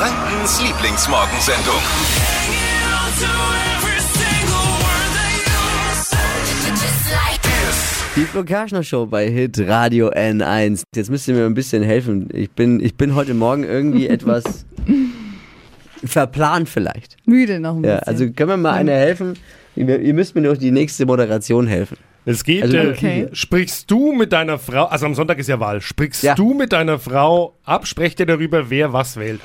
Frankens Lieblingsmorgensendung. Die Flo Kerschner Show bei Hit Radio N1. Jetzt müsst ihr mir ein bisschen helfen. Ich bin, ich bin heute Morgen irgendwie etwas verplant vielleicht. Müde noch ein Ja, bisschen. also können wir mal einer helfen? Ihr, ihr müsst mir durch die nächste Moderation helfen. Es geht, Also, äh, Okay. sprichst du mit deiner Frau, also am Sonntag ist ja Wahl, sprichst Ja. du mit deiner Frau ab, sprecht ihr darüber, wer was wählt?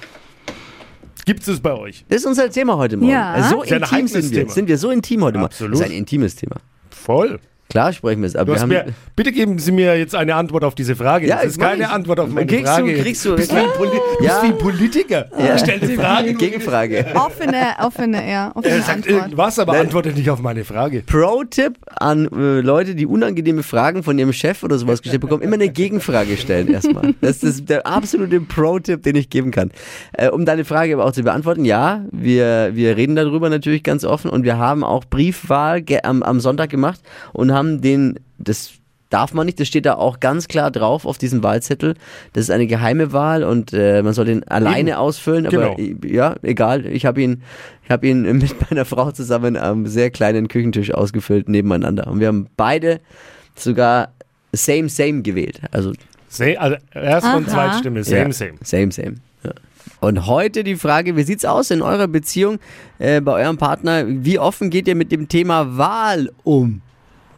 Gibt es bei euch? Das ist unser Thema heute Morgen. Ja. Also so intim sind wir. Thema. Sind wir so intim heute Morgen. Absolut. Das ist ein intimes Thema. Voll. Klar sprechen wir es, aber Du wir mir, bitte geben Sie mir jetzt eine Antwort auf diese Frage. Ja, das ist keine ich. Antwort auf meine Kriegst du- Frage. kriegst du- bist wie ein, Poli Ja. bist wie ein Politiker. Ja. Stell eine Frage. Gegenfrage. offene, offene, ja, offene Er sagt Antwort. irgendwas, aber Nein. antwortet nicht auf meine Frage. Pro-Tipp an äh, Leute, die unangenehme Fragen von ihrem Chef oder sowas gestellt bekommen, immer eine Gegenfrage stellen erstmal. Das ist der absolute Pro-Tipp, den ich geben kann. Äh, um deine Frage aber auch zu beantworten, ja, wir, wir reden darüber natürlich ganz offen und wir haben auch Briefwahl am, am Sonntag gemacht und haben den, das darf man nicht, das steht da auch ganz klar drauf auf diesem Wahlzettel. Das ist eine geheime Wahl und äh, man soll den alleine Eben. ausfüllen, aber Genau. ja, egal. Ich habe ihn, ich habe ihn mit meiner Frau zusammen am sehr kleinen Küchentisch ausgefüllt nebeneinander. Und wir haben beide sogar same same gewählt. Also Se also Erst- und Aha. Zweitstimme, same, ja, same. Same same. Ja. Und heute die Frage, wie sieht's aus in eurer Beziehung äh, bei eurem Partner? Wie offen geht ihr mit dem Thema Wahl um?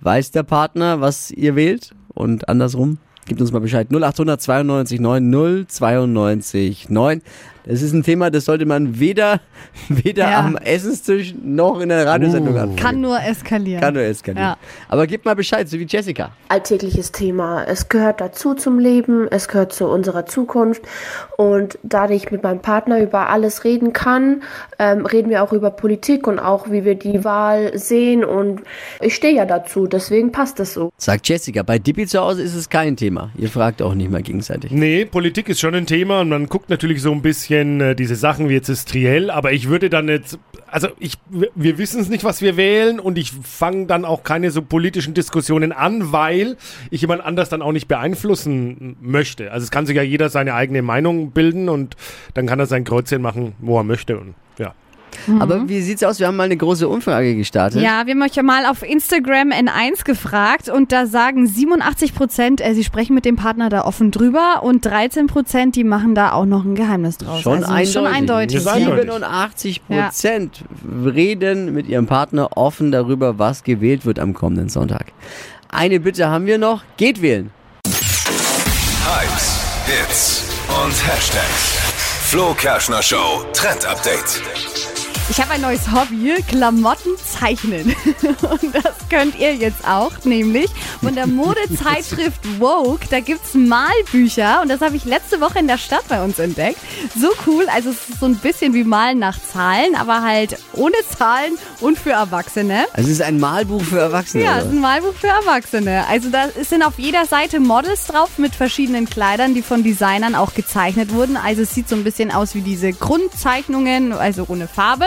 Weiß der Partner, was ihr wählt? Und andersrum? Gebt uns mal Bescheid. 0800 92 9 092 9. Das ist ein Thema, das sollte man weder, weder Ja. am Essenstisch noch in der Radiosendung Uh. anfangen. Kann nur eskalieren. Kann nur eskalieren. Ja. Aber gebt mal Bescheid, so wie Jessica. alltägliches Thema. Es gehört dazu zum Leben, es gehört zu unserer Zukunft. Und da ich mit meinem Partner über alles reden kann, ähm, reden wir auch über Politik und auch, wie wir die Wahl sehen. Und ich stehe ja dazu, deswegen passt es so. Sagt Jessica. Bei Dippi zu Hause ist es kein Thema. Ihr fragt auch nicht mal gegenseitig. Nee, Politik ist schon ein Thema und man guckt natürlich so ein bisschen äh, diese Sachen wie jetzt ist Triell, aber ich würde dann jetzt, also ich, wir wissen es nicht, was wir wählen und ich fange dann auch keine so politischen Diskussionen an, weil ich jemand anders dann auch nicht beeinflussen möchte. Also es kann sich ja jeder seine eigene Meinung bilden und dann kann er sein Kreuzchen machen, wo er möchte und ja. Aber wie sieht's aus? Wir haben mal eine große Umfrage gestartet. Ja, wir haben euch ja mal auf Instagram N1 gefragt und da sagen 87 Prozent, äh, sie sprechen mit dem Partner da offen drüber und 13 Prozent, die machen da auch noch ein Geheimnis draus. Schon also eindeutig. Schon eindeutig. Das ist eindeutig. 87 Prozent reden mit ihrem Partner offen darüber, was gewählt wird am kommenden Sonntag. Eine Bitte haben wir noch. Geht wählen. Hypes, Hits und Hashtags. Flo Kerschner Show Trend Update. Ich habe ein neues Hobby, Klamotten zeichnen. Und das könnt ihr jetzt auch, nämlich von der Modezeitschrift Vogue. Da gibt's Malbücher und das habe ich letzte Woche in der Stadt bei uns entdeckt. So cool, also es ist so ein bisschen wie Malen nach Zahlen, aber halt ohne Zahlen und für Erwachsene. Also es ist ein Malbuch für Erwachsene. Ja, es ist ein Malbuch für Erwachsene. Also da sind auf jeder Seite Models drauf mit verschiedenen Kleidern, die von Designern auch gezeichnet wurden. Also es sieht so ein bisschen aus wie diese Grundzeichnungen, also ohne Farbe.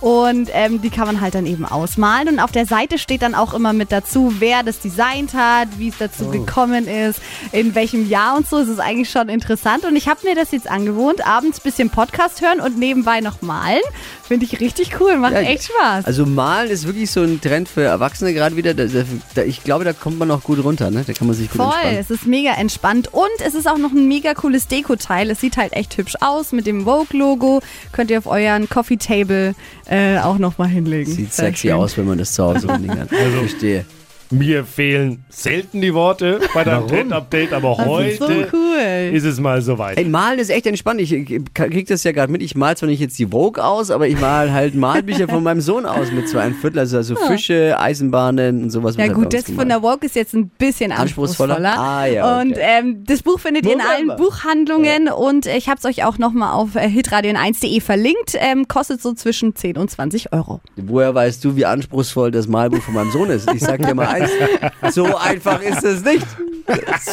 Und ähm, die kann man halt dann eben ausmalen. Und auf der Seite steht dann auch immer mit dazu, wer das designt hat, wie es dazu gekommen ist, in welchem Jahr und so. Es ist eigentlich schon interessant. Und ich habe mir das jetzt angewohnt, abends bisschen Podcast hören und nebenbei noch malen. Finde ich richtig cool, macht Ja, echt Spaß. Also malen ist wirklich so ein Trend für Erwachsene gerade wieder. Da, da, ich glaube, da kommt man auch gut runter. Ne? Da kann man sich gut Voll, entspannen. es ist mega entspannt und es ist auch noch ein mega cooles Deko-Teil. Es sieht halt echt hübsch aus mit dem Vogue-Logo. Könnt ihr auf euren Coffee-Table äh, auch nochmal hinlegen. Sieht Sehr sexy schön. aus, wenn man das zu Hause rumliegen hat. Also, Verstehe. Mir fehlen selten die Worte bei deinem Trend-Update, aber Das ist heute so cool. Ist es mal soweit. Ey, malen ist echt entspannt. Ich, krieg das ja gerade mit. Ich mal zwar nicht jetzt die Vogue aus, aber ich mal halt Malbücher von meinem Sohn aus mit zwei ein Viertel. Also, also Fische, Eisenbahnen und sowas. Ja halt gut, das von der Vogue ist jetzt ein bisschen Anspruchsvoller? anspruchsvoller. Ah, ja, okay. Und ähm, das Buch findet ihr in allen Wunderbar. Buchhandlungen und ich habe es euch auch nochmal auf äh, hitradion1.de verlinkt. Ähm, kostet so zwischen 10 und 20 Euro. Woher weißt du, wie anspruchsvoll das Malbuch von meinem Sohn ist? Ich sag dir mal eins, so einfach ist es nicht.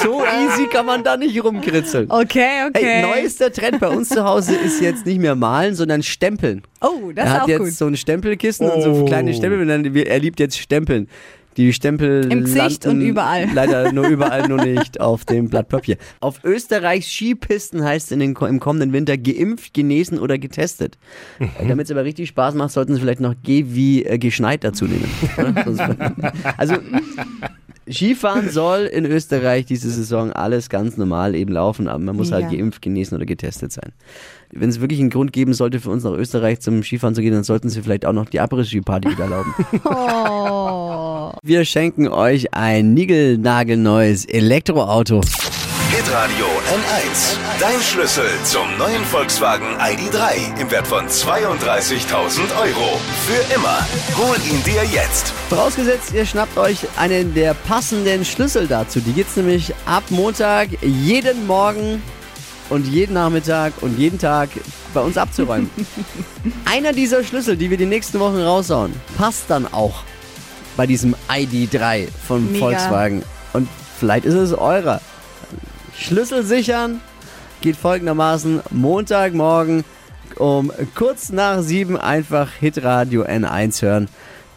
So easy kann man da nicht rumkritzeln. Okay, okay. Hey, neuester Trend bei uns zu Hause ist jetzt nicht mehr malen, sondern stempeln. Oh, das er ist hat auch jetzt gut. so ein Stempelkissen und so Oh. kleine Stempel und dann, er liebt jetzt Stempeln. Die Stempel Im Gesicht und überall. Leider nur überall, nur nicht auf dem Blatt Papier. Auf Österreichs Skipisten heißt es in den, im kommenden Winter geimpft, genesen oder getestet. Äh, Damit es aber richtig Spaß macht, sollten sie vielleicht noch G wie äh, geschneit dazu nehmen. also Skifahren soll in Österreich diese Saison alles ganz normal eben laufen, aber man muss halt Mega. geimpft, genesen oder getestet sein. Wenn es wirklich einen Grund geben sollte für uns nach Österreich zum Skifahren zu gehen, dann sollten sie vielleicht auch noch die Abriss-Ski-Party wieder erlauben. Oh. Wir schenken euch ein niegelnagelneues Elektroauto. Hitradio N1. Dein Schlüssel zum neuen Volkswagen ID.3 im Wert von 32.000 Euro. Für immer. Hol ihn dir jetzt. Vorausgesetzt, ihr schnappt euch einen der passenden Schlüssel dazu. Die gibt's nämlich ab Montag jeden Morgen und jeden Nachmittag und jeden Tag bei uns abzuräumen. Einer dieser Schlüssel, die wir die nächsten Wochen raushauen, passt dann auch bei diesem ID3 von Mega. Volkswagen. Und vielleicht ist es eurer. Schlüssel sichern geht folgendermaßen Montagmorgen um kurz nach sieben einfach Hitradio N1 hören.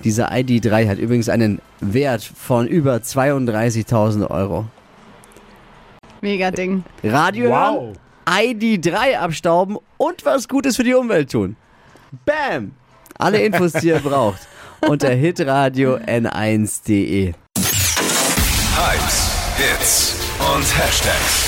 Dieser ID3 hat übrigens einen Wert von über 32.000 Euro. Mega Ding. Radio hören, Wow. ID3 abstauben und was Gutes für die Umwelt tun. Bam! Alle Infos, die ihr braucht, unter hitradio n1.de. Hypes, Hits und Hashtags.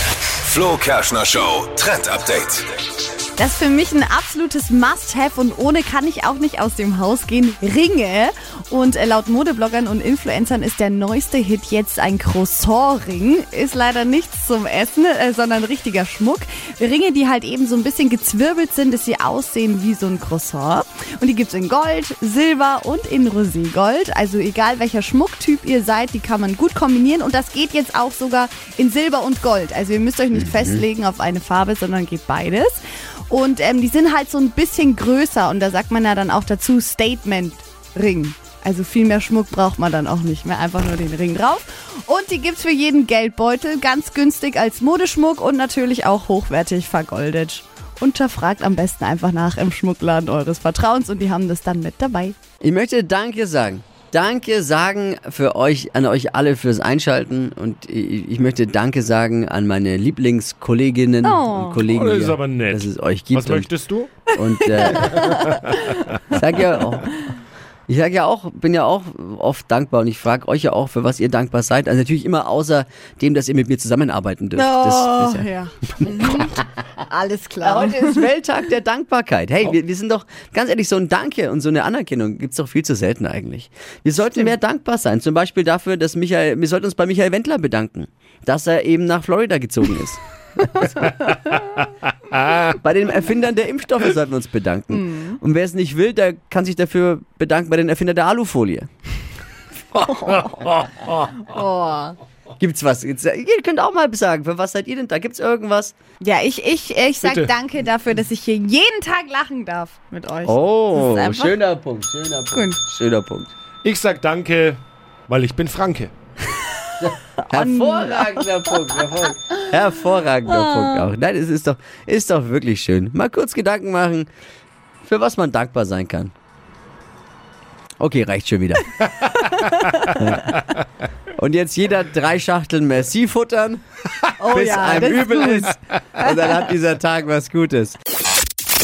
Flo Kerschner Show Trend Update. Das ist für mich ein absolutes Must-Have und ohne kann ich auch nicht aus dem Haus gehen. Ringe. Und äh, laut Modebloggern und Influencern ist der neueste Hit jetzt ein Croissant-Ring. Ist leider nichts zum Essen, äh, sondern richtiger Schmuck. Ringe, die halt eben so ein bisschen gezwirbelt sind, dass sie aussehen wie so ein Croissant. Und die gibt's in Gold, Silber und in Roségold. Also egal welcher Schmucktyp ihr seid, die kann man gut kombinieren. Und das geht jetzt auch sogar in Silber und Gold. Also ihr müsst euch nicht festlegen auf eine Farbe, sondern geht beides. Und ähm, die sind halt so ein bisschen größer und da sagt man ja dann auch dazu Statement Ring. Also viel mehr Schmuck braucht man dann auch nicht mehr, einfach nur den Ring drauf. Und die gibt's für jeden Geldbeutel, ganz günstig als Modeschmuck und natürlich auch hochwertig vergoldet. Unterfragt am besten einfach nach im Schmuckladen eures Vertrauens und die haben das dann mit dabei. Ich möchte Danke sagen. Danke sagen für euch, an euch alle fürs Einschalten und ich, ich möchte Danke sagen an meine Lieblingskolleginnen Oh. und Kollegen, Oh, das ist aber nett. dass es euch gibt. Was möchtest du? Und, und äh, sag ja auch, ich sag ja auch, bin ja auch oft dankbar und ich frage euch ja auch, für was ihr dankbar seid. Also natürlich immer außer dem, dass ihr mit mir zusammenarbeiten dürft. das ist ja, ja. Alles klar. Heute ist Welttag der Dankbarkeit. Hey, wir, wir sind doch, ganz ehrlich, so ein Danke und so eine Anerkennung gibt's doch viel zu selten eigentlich. Wir sollten mehr dankbar sein. Zum Beispiel dafür, dass Michael, wir sollten uns bei Michael Wendler bedanken, dass er eben nach Florida gezogen ist. bei den Erfindern der Impfstoffe sollten wir uns bedanken. Und wer es nicht will, der kann sich dafür bedanken bei den Erfindern der Alufolie. Oh. Gibt's was? Äh, ihr könnt auch mal sagen, für was seid ihr denn da? Gibt's irgendwas? Ja, ich, ich, ich sag Bitte. danke dafür, dass ich hier jeden Tag lachen darf mit euch. Oh, schöner Punkt, schöner Punkt. Gut. Schöner Punkt. Ich sag danke, weil ich bin Franke. Hervorragender Punkt. Hervor hervorragender Punkt auch. Nein, es ist doch, ist doch wirklich schön. Mal kurz Gedanken machen, für was man dankbar sein kann. Okay, reicht schon wieder. Und jetzt jeder drei Schachteln Merci futtern, Oh bis ja, einem ist übel gut. ist. Und dann hat dieser Tag was Gutes.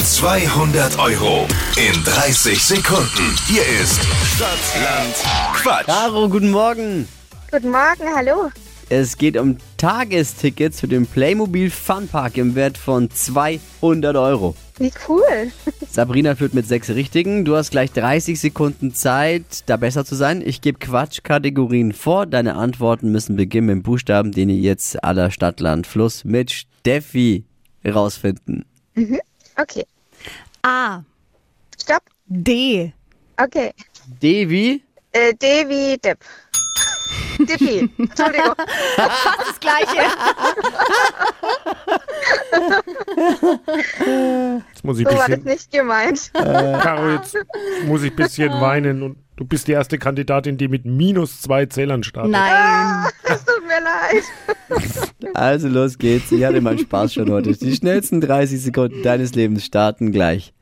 200 Euro in 30 Sekunden. Hier ist Stadtland Quatsch. Caro, guten Morgen. Guten Morgen, hallo. Es geht um Tagestickets für den Playmobil Funpark im Wert von 200 Euro. Wie cool. Sabrina führt mit sechs Richtigen. Du hast gleich 30 Sekunden Zeit, da besser zu sein. Ich gebe Quatschkategorien vor. Deine Antworten müssen beginnen mit dem Buchstaben, den ihr jetzt aller Stadt, Land, Fluss mit Steffi rausfinden. Okay, A, stopp. D, Okay. D wie? Äh, D wie Depp. Dippi. Entschuldigung. das gleiche. Jetzt muss ich So war das bisschen, nicht gemeint. Caro, jetzt muss ich ein bisschen weinen und du bist die erste Kandidatin, die mit minus zwei Zählern startet. Nein. Es tut mir leid. Also los geht's. Ich hatte meinen Spaß schon heute. Die schnellsten 30 Sekunden deines Lebens starten gleich.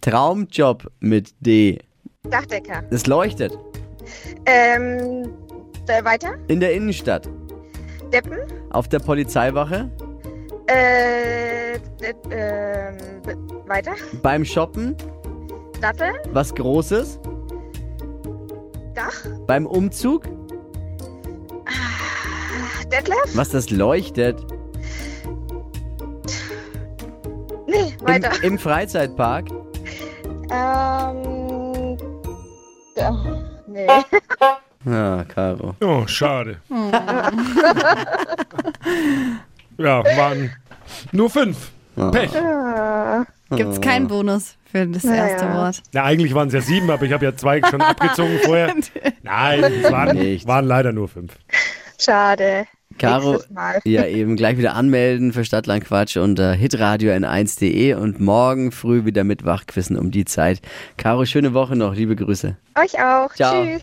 Traumjob mit D. Dachdecker. Es leuchtet. Ähm, äh, weiter. In der Innenstadt. Deppen. Auf der Polizeiwache. Äh, äh, ähm, weiter. Beim Shoppen. Dattel. Was Großes. Dach. Beim Umzug. Detlef. Was das leuchtet. Nee, weiter. Im, Im Freizeitpark. Ähm, ja, nee. Ah, Caro. Oh, schade. ja, waren nur fünf. Pech. Gibt's keinen Bonus für das erste Naja. Wort. Na, eigentlich waren es ja sieben, aber ich habe ja zwei schon abgezogen vorher. Nein, es waren, Nicht. waren leider nur fünf. Schade. Caro, ja eben gleich wieder anmelden für Stadtlandquatsch unter hitradio n1.de und morgen früh wieder mit Wachquissen um die Zeit. Caro, schöne Woche noch, liebe Grüße. Euch auch. Ciao. Tschüss.